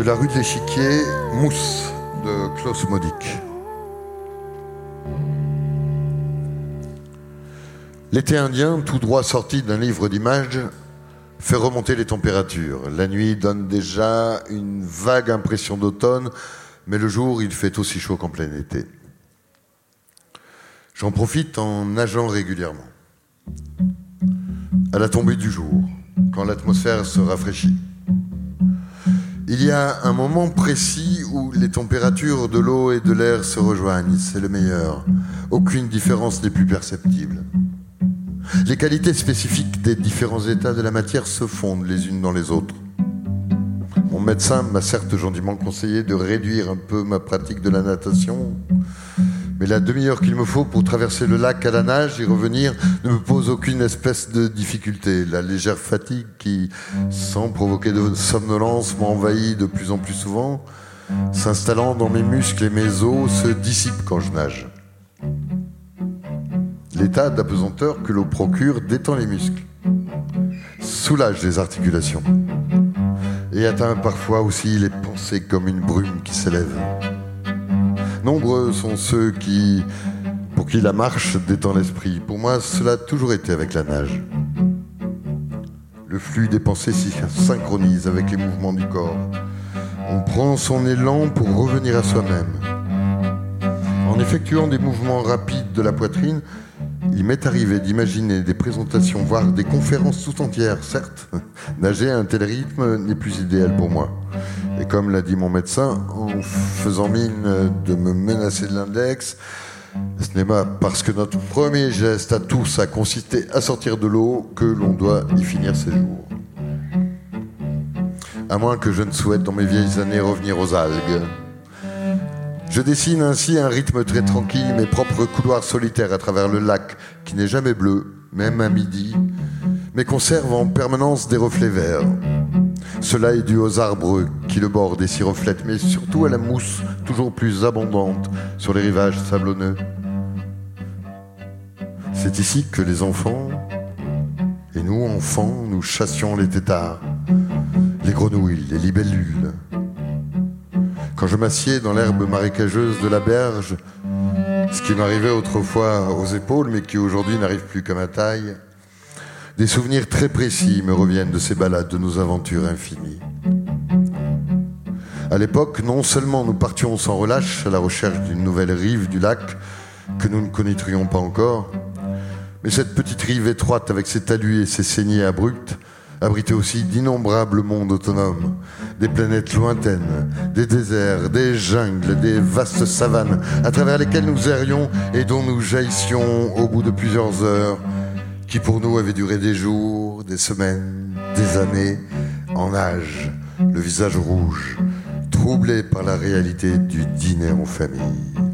de la rue de l'Échiquier, Mousse de Klaus Modic. L'été indien, tout droit sorti d'un livre d'images, fait remonter les températures. La nuit donne déjà une vague impression d'automne, mais le jour, il fait aussi chaud qu'en plein été. J'en profite en nageant régulièrement. À la tombée du jour, quand l'atmosphère se rafraîchit. Il y a un moment précis où les températures de l'eau et de l'air se rejoignent. C'est le meilleur. Aucune différence n'est plus perceptible. Les qualités spécifiques des différents états de la matière se fondent les unes dans les autres. Mon médecin m'a certes gentiment conseillé de réduire un peu ma pratique de la natation, mais la demi-heure qu'il me faut pour traverser le lac à la nage et revenir ne me pose aucune espèce de difficulté. La légère fatigue qui, sans provoquer de somnolence, m'envahit de plus en plus souvent, s'installant dans mes muscles et mes os, se dissipe quand je nage. L'état d'apesanteur que l'eau procure détend les muscles, soulage les articulations et atteint parfois aussi les pensées comme une brume qui s'élève. Nombreux sont ceux qui, pour qui la marche détend l'esprit. Pour moi, cela a toujours été avec la nage. Le flux des pensées s'y synchronise avec les mouvements du corps. On prend son élan pour revenir à soi-même. En effectuant des mouvements rapides de la poitrine, il m'est arrivé d'imaginer des présentations, voire des conférences tout entières. Certes, nager à un tel rythme n'est plus idéal pour moi. Et comme l'a dit mon médecin, en faisant mine de me menacer de l'index, ce n'est pas parce que notre premier geste à tous a consisté à sortir de l'eau que l'on doit y finir ses jours. À moins que je ne souhaite dans mes vieilles années revenir aux algues. Je dessine ainsi un rythme très tranquille, mes propres couloirs solitaires à travers le lac, qui n'est jamais bleu, même à midi, mais conserve en permanence des reflets verts. Cela est dû aux arbres qui le bordent et s'y reflètent, mais surtout à la mousse toujours plus abondante sur les rivages sablonneux. C'est ici que les enfants, et nous enfants, nous chassions les têtards, les grenouilles, les libellules. Quand je m'assieds dans l'herbe marécageuse de la berge, ce qui m'arrivait autrefois aux épaules, mais qui aujourd'hui n'arrive plus qu'à ma taille, des souvenirs très précis me reviennent de ces balades, de nos aventures infinies. À l'époque, non seulement nous partions sans relâche à la recherche d'une nouvelle rive du lac que nous ne connaîtrions pas encore, mais cette petite rive étroite avec ses talus et ses saignées abruptes abritait aussi d'innombrables mondes autonomes, des planètes lointaines, des déserts, des jungles, des vastes savanes à travers lesquelles nous errions et dont nous jaillissions au bout de plusieurs heures qui pour nous avait duré des jours, des semaines, des années, en âge, le visage rouge, troublé par la réalité du dîner en famille.